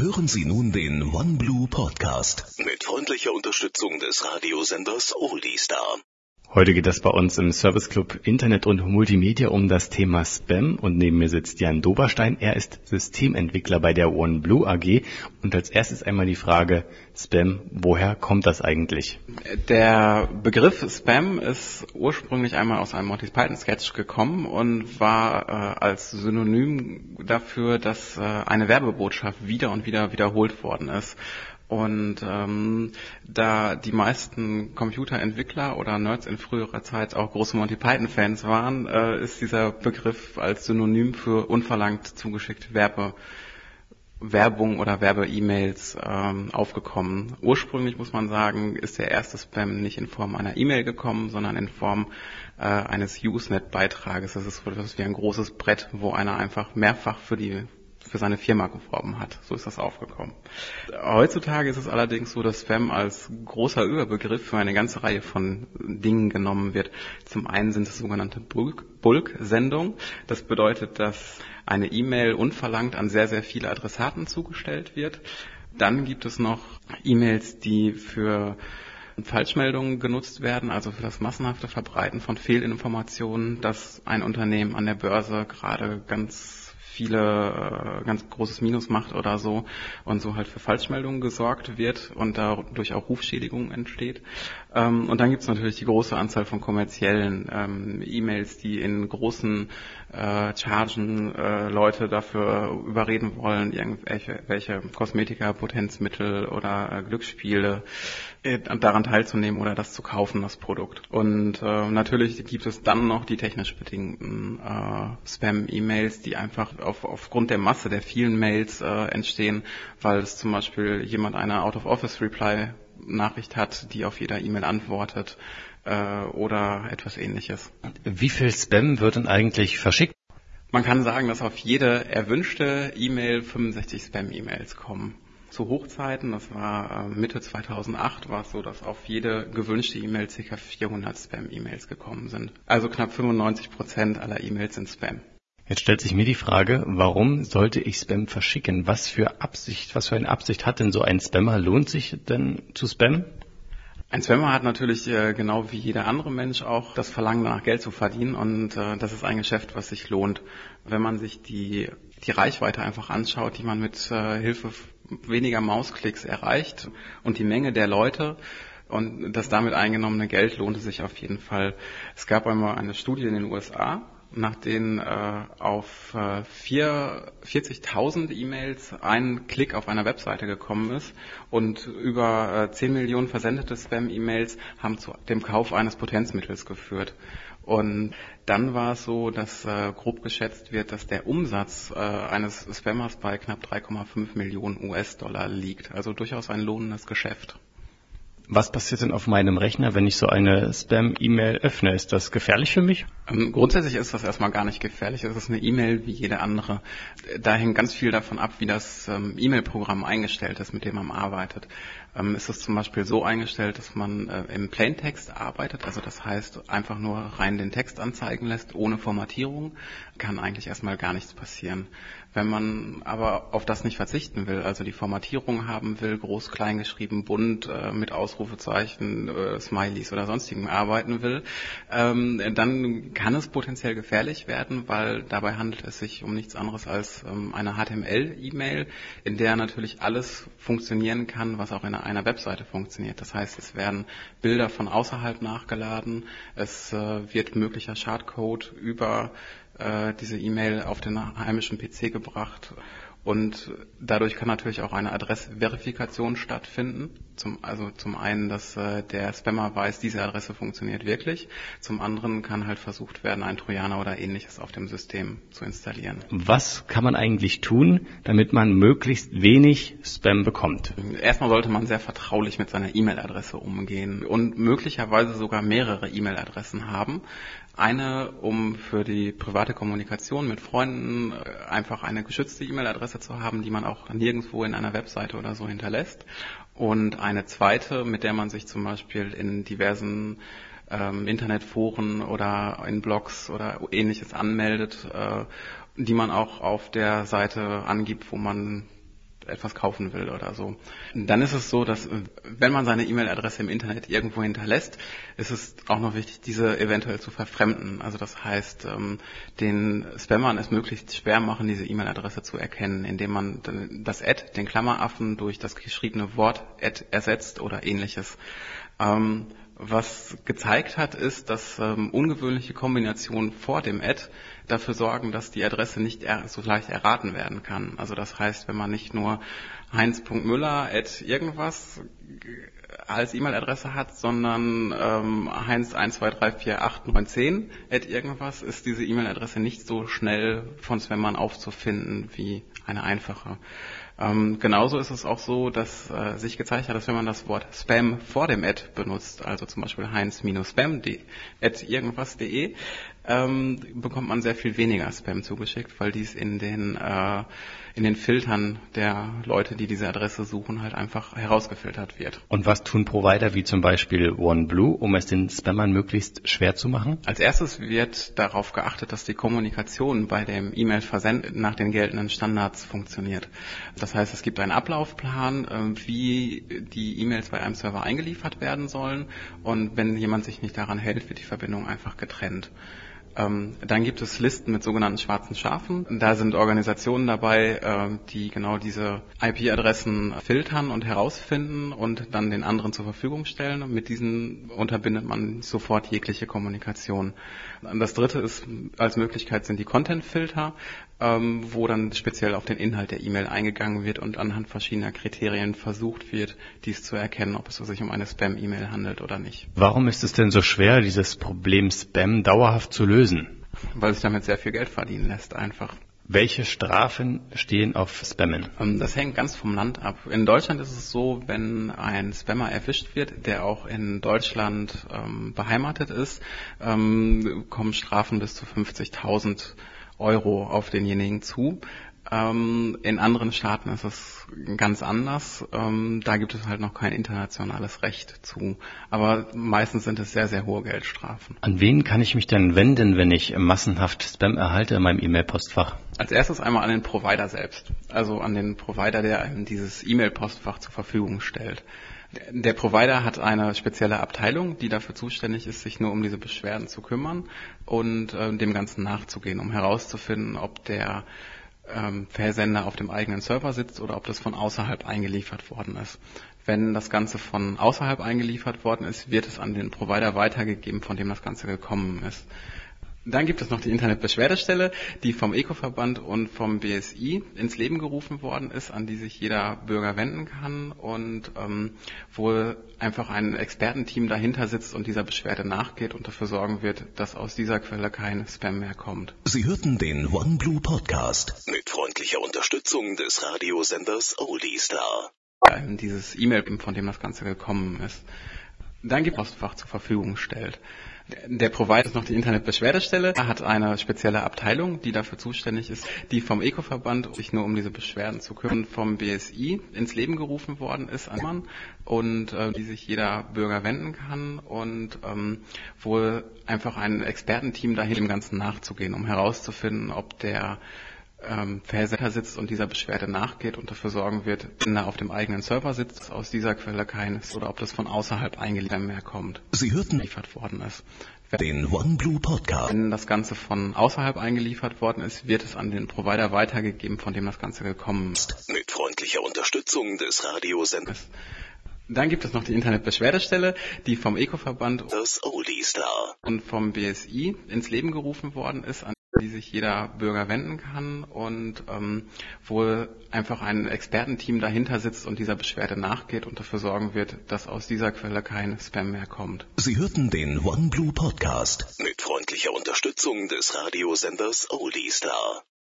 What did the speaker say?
Hören Sie nun den OneBlue Podcast mit freundlicher Unterstützung des Radiosenders Oldie Star. Heute geht es bei uns im Service Club Internet und Multimedia um das Thema Spam und neben mir sitzt Jan Doberstein. Er ist Systementwickler bei der OneBlue AG und als erstes einmal die Frage Spam, woher kommt das eigentlich? Der Begriff Spam ist ursprünglich einmal aus einem Monty Python Sketch gekommen und war äh, als Synonym dafür, dass äh, eine Werbebotschaft wieder und wieder wiederholt worden ist. Und ähm, da die meisten Computerentwickler oder Nerds in früherer Zeit auch große Monty Python-Fans waren, äh, ist dieser Begriff als Synonym für unverlangt zugeschickt Werbe, Werbung oder Werbe-E-Mails ähm, aufgekommen. Ursprünglich muss man sagen, ist der erste Spam nicht in Form einer E-Mail gekommen, sondern in Form äh, eines Usenet-Beitrages. Das ist so etwas wie ein großes Brett, wo einer einfach mehrfach für die für seine Firma geworben hat. So ist das aufgekommen. Heutzutage ist es allerdings so, dass Spam als großer Überbegriff für eine ganze Reihe von Dingen genommen wird. Zum einen sind es sogenannte Bulk-Sendungen. Das bedeutet, dass eine E-Mail unverlangt an sehr, sehr viele Adressaten zugestellt wird. Dann gibt es noch E-Mails, die für Falschmeldungen genutzt werden, also für das massenhafte Verbreiten von Fehlinformationen, dass ein Unternehmen an der Börse gerade ganz viele äh, ganz großes Minus macht oder so und so halt für Falschmeldungen gesorgt wird und dadurch auch Rufschädigung entsteht. Ähm, und dann gibt es natürlich die große Anzahl von kommerziellen ähm, E-Mails, die in großen äh, Chargen äh, Leute dafür überreden wollen, irgendwelche welche Kosmetika, Potenzmittel oder äh, Glücksspiele äh, daran teilzunehmen oder das zu kaufen, das Produkt. Und äh, natürlich gibt es dann noch die technisch bedingten äh, Spam-E-Mails, die einfach auf, aufgrund der Masse der vielen Mails äh, entstehen, weil es zum Beispiel jemand eine Out-of-Office-Reply Nachricht hat, die auf jeder E-Mail antwortet äh, oder etwas ähnliches. Wie viel Spam wird denn eigentlich verschickt? Man kann sagen, dass auf jede erwünschte E-Mail 65 Spam-E-Mails kommen. Zu Hochzeiten, das war äh, Mitte 2008, war es so, dass auf jede gewünschte E-Mail ca. 400 Spam-E-Mails gekommen sind. Also knapp 95 Prozent aller E-Mails sind Spam. Jetzt stellt sich mir die Frage, warum sollte ich Spam verschicken? Was für Absicht, was für eine Absicht hat denn so ein Spammer? Lohnt sich denn zu spammen? Ein Spammer hat natürlich äh, genau wie jeder andere Mensch auch das Verlangen danach Geld zu verdienen und äh, das ist ein Geschäft, was sich lohnt. Wenn man sich die, die Reichweite einfach anschaut, die man mit äh, Hilfe weniger Mausklicks erreicht und die Menge der Leute, und das damit eingenommene Geld lohnte sich auf jeden Fall. Es gab einmal eine Studie in den USA, nach denen äh, auf äh, 40.000 E-Mails ein Klick auf einer Webseite gekommen ist und über äh, 10 Millionen versendete Spam-E-Mails haben zu dem Kauf eines Potenzmittels geführt. Und dann war es so, dass äh, grob geschätzt wird, dass der Umsatz äh, eines Spammers bei knapp 3,5 Millionen US-Dollar liegt. Also durchaus ein lohnendes Geschäft. Was passiert denn auf meinem Rechner, wenn ich so eine Spam-E-Mail öffne? Ist das gefährlich für mich? Ähm, grundsätzlich ist das erstmal gar nicht gefährlich. Es ist eine E-Mail wie jede andere. Da hängt ganz viel davon ab, wie das ähm, E-Mail-Programm eingestellt ist, mit dem man arbeitet. Ähm, ist es zum Beispiel so eingestellt, dass man äh, im Plaintext arbeitet, also das heißt einfach nur rein den Text anzeigen lässt, ohne Formatierung, kann eigentlich erstmal gar nichts passieren. Wenn man aber auf das nicht verzichten will, also die Formatierung haben will, groß, klein geschrieben, bunt, äh, mit Ausrufezeichen, äh, Smileys oder sonstigem arbeiten will, ähm, dann kann es potenziell gefährlich werden, weil dabei handelt es sich um nichts anderes als ähm, eine HTML-E-Mail, in der natürlich alles funktionieren kann, was auch in einer Webseite funktioniert. Das heißt, es werden Bilder von außerhalb nachgeladen, es äh, wird möglicher Schadcode über äh, diese E-Mail auf den heimischen PC gebracht. Und dadurch kann natürlich auch eine Adressverifikation stattfinden. Zum, also zum einen, dass äh, der Spammer weiß, diese Adresse funktioniert wirklich. Zum anderen kann halt versucht werden, ein Trojaner oder ähnliches auf dem System zu installieren. Was kann man eigentlich tun, damit man möglichst wenig Spam bekommt? Erstmal sollte man sehr vertraulich mit seiner E-Mail-Adresse umgehen und möglicherweise sogar mehrere E-Mail-Adressen haben. Eine, um für die private Kommunikation mit Freunden äh, einfach eine geschützte E-Mail-Adresse zu haben, die man auch nirgendwo in einer Webseite oder so hinterlässt. Und eine zweite, mit der man sich zum Beispiel in diversen ähm, Internetforen oder in Blogs oder ähnliches anmeldet, äh, die man auch auf der Seite angibt, wo man etwas kaufen will oder so. Dann ist es so, dass wenn man seine E-Mail-Adresse im Internet irgendwo hinterlässt, ist es auch noch wichtig, diese eventuell zu verfremden. Also das heißt, ähm, den Spammern es möglichst schwer machen, diese E-Mail-Adresse zu erkennen, indem man das Ad, den Klammeraffen, durch das geschriebene Wort Ad ersetzt oder ähnliches. Was gezeigt hat, ist, dass ähm, ungewöhnliche Kombinationen vor dem Ad dafür sorgen, dass die Adresse nicht so leicht erraten werden kann. Also das heißt, wenn man nicht nur heinz.müller at irgendwas als E-Mail-Adresse hat, sondern ähm, heinz 1234891 at irgendwas, ist diese E-Mail-Adresse nicht so schnell von Spammern aufzufinden wie eine einfache. Ähm, genauso ist es auch so, dass äh, sich gezeigt hat, dass wenn man das Wort Spam vor dem Ad benutzt, also zum Beispiel heinz-spam at irgendwas.de, ähm, bekommt man sehr viel weniger Spam zugeschickt, weil dies in den äh, in den Filtern der Leute, die diese Adresse suchen, halt einfach herausgefiltert wird. Und was tun Provider wie zum Beispiel OneBlue, um es den Spammern möglichst schwer zu machen? Als erstes wird darauf geachtet, dass die Kommunikation bei dem E-Mail-Versend nach den geltenden Standards funktioniert. Das heißt, es gibt einen Ablaufplan, äh, wie die E-Mails bei einem Server eingeliefert werden sollen. Und wenn jemand sich nicht daran hält, wird die Verbindung einfach getrennt. Ähm, dann gibt es Listen mit sogenannten schwarzen Schafen. Da sind Organisationen dabei, äh, die genau diese IP-Adressen filtern und herausfinden und dann den anderen zur Verfügung stellen. Mit diesen unterbindet man sofort jegliche Kommunikation. Das dritte ist als Möglichkeit sind die Content-Filter, ähm, wo dann speziell auf den Inhalt der E-Mail eingegangen wird und anhand verschiedener Kriterien versucht wird, dies zu erkennen, ob es sich um eine Spam-E-Mail handelt oder nicht. Warum ist es denn so schwer, dieses Problem Spam dauerhaft zu lösen? Weil sich damit sehr viel Geld verdienen lässt einfach. Welche Strafen stehen auf Spammen? Ähm, das hängt ganz vom Land ab. In Deutschland ist es so, wenn ein Spammer erwischt wird, der auch in Deutschland ähm, beheimatet ist, ähm, kommen Strafen bis zu 50.000 Euro auf denjenigen zu. Ähm, in anderen Staaten ist es ganz anders. Ähm, da gibt es halt noch kein internationales Recht zu. Aber meistens sind es sehr, sehr hohe Geldstrafen. An wen kann ich mich denn wenden, wenn ich massenhaft Spam erhalte in meinem E-Mail-Postfach? Als erstes einmal an den Provider selbst. Also an den Provider, der einem dieses E-Mail-Postfach zur Verfügung stellt. Der Provider hat eine spezielle Abteilung, die dafür zuständig ist, sich nur um diese Beschwerden zu kümmern und äh, dem Ganzen nachzugehen, um herauszufinden, ob der ähm, Versender auf dem eigenen Server sitzt oder ob das von außerhalb eingeliefert worden ist. Wenn das Ganze von außerhalb eingeliefert worden ist, wird es an den Provider weitergegeben, von dem das Ganze gekommen ist. Dann gibt es noch die Internetbeschwerdestelle, die vom Eco-Verband und vom BSI ins Leben gerufen worden ist, an die sich jeder Bürger wenden kann und ähm, wo einfach ein Expertenteam dahinter sitzt und dieser Beschwerde nachgeht und dafür sorgen wird, dass aus dieser Quelle kein Spam mehr kommt. Sie hörten den OneBlue Podcast mit freundlicher Unterstützung des Radiosenders Oldie Star. Dieses E-Mail, von dem das Ganze gekommen ist. Dann gibt es Postfach zur Verfügung stellt. Der Provider ist noch die Internetbeschwerdestelle. Er hat eine spezielle Abteilung, die dafür zuständig ist, die vom Eco-Verband sich nur um diese Beschwerden zu kümmern, vom BSI ins Leben gerufen worden ist an Mann und äh, die sich jeder Bürger wenden kann und ähm, wo einfach ein Expertenteam dahin dem Ganzen nachzugehen, um herauszufinden, ob der ähm, Versender sitzt und dieser Beschwerde nachgeht und dafür sorgen wird, wenn er auf dem eigenen Server sitzt, aus dieser Quelle keines oder ob das von außerhalb eingeliefert mehr kommt. Sie hörten liefert worden ist. Den OneBlue Podcast. Wenn das Ganze von außerhalb eingeliefert worden ist, wird es an den Provider weitergegeben, von dem das Ganze gekommen ist. Mit freundlicher Unterstützung des Radiosenders. Dann gibt es noch die Internetbeschwerdestelle, die vom Eco-Verband und vom BSI ins Leben gerufen worden ist, an die sich jeder Bürger wenden kann und ähm, wo einfach ein Expertenteam dahinter sitzt und dieser Beschwerde nachgeht und dafür sorgen wird, dass aus dieser Quelle kein Spam mehr kommt. Sie hörten den OneBlue Podcast mit freundlicher Unterstützung des Radiosenders Oldie Star.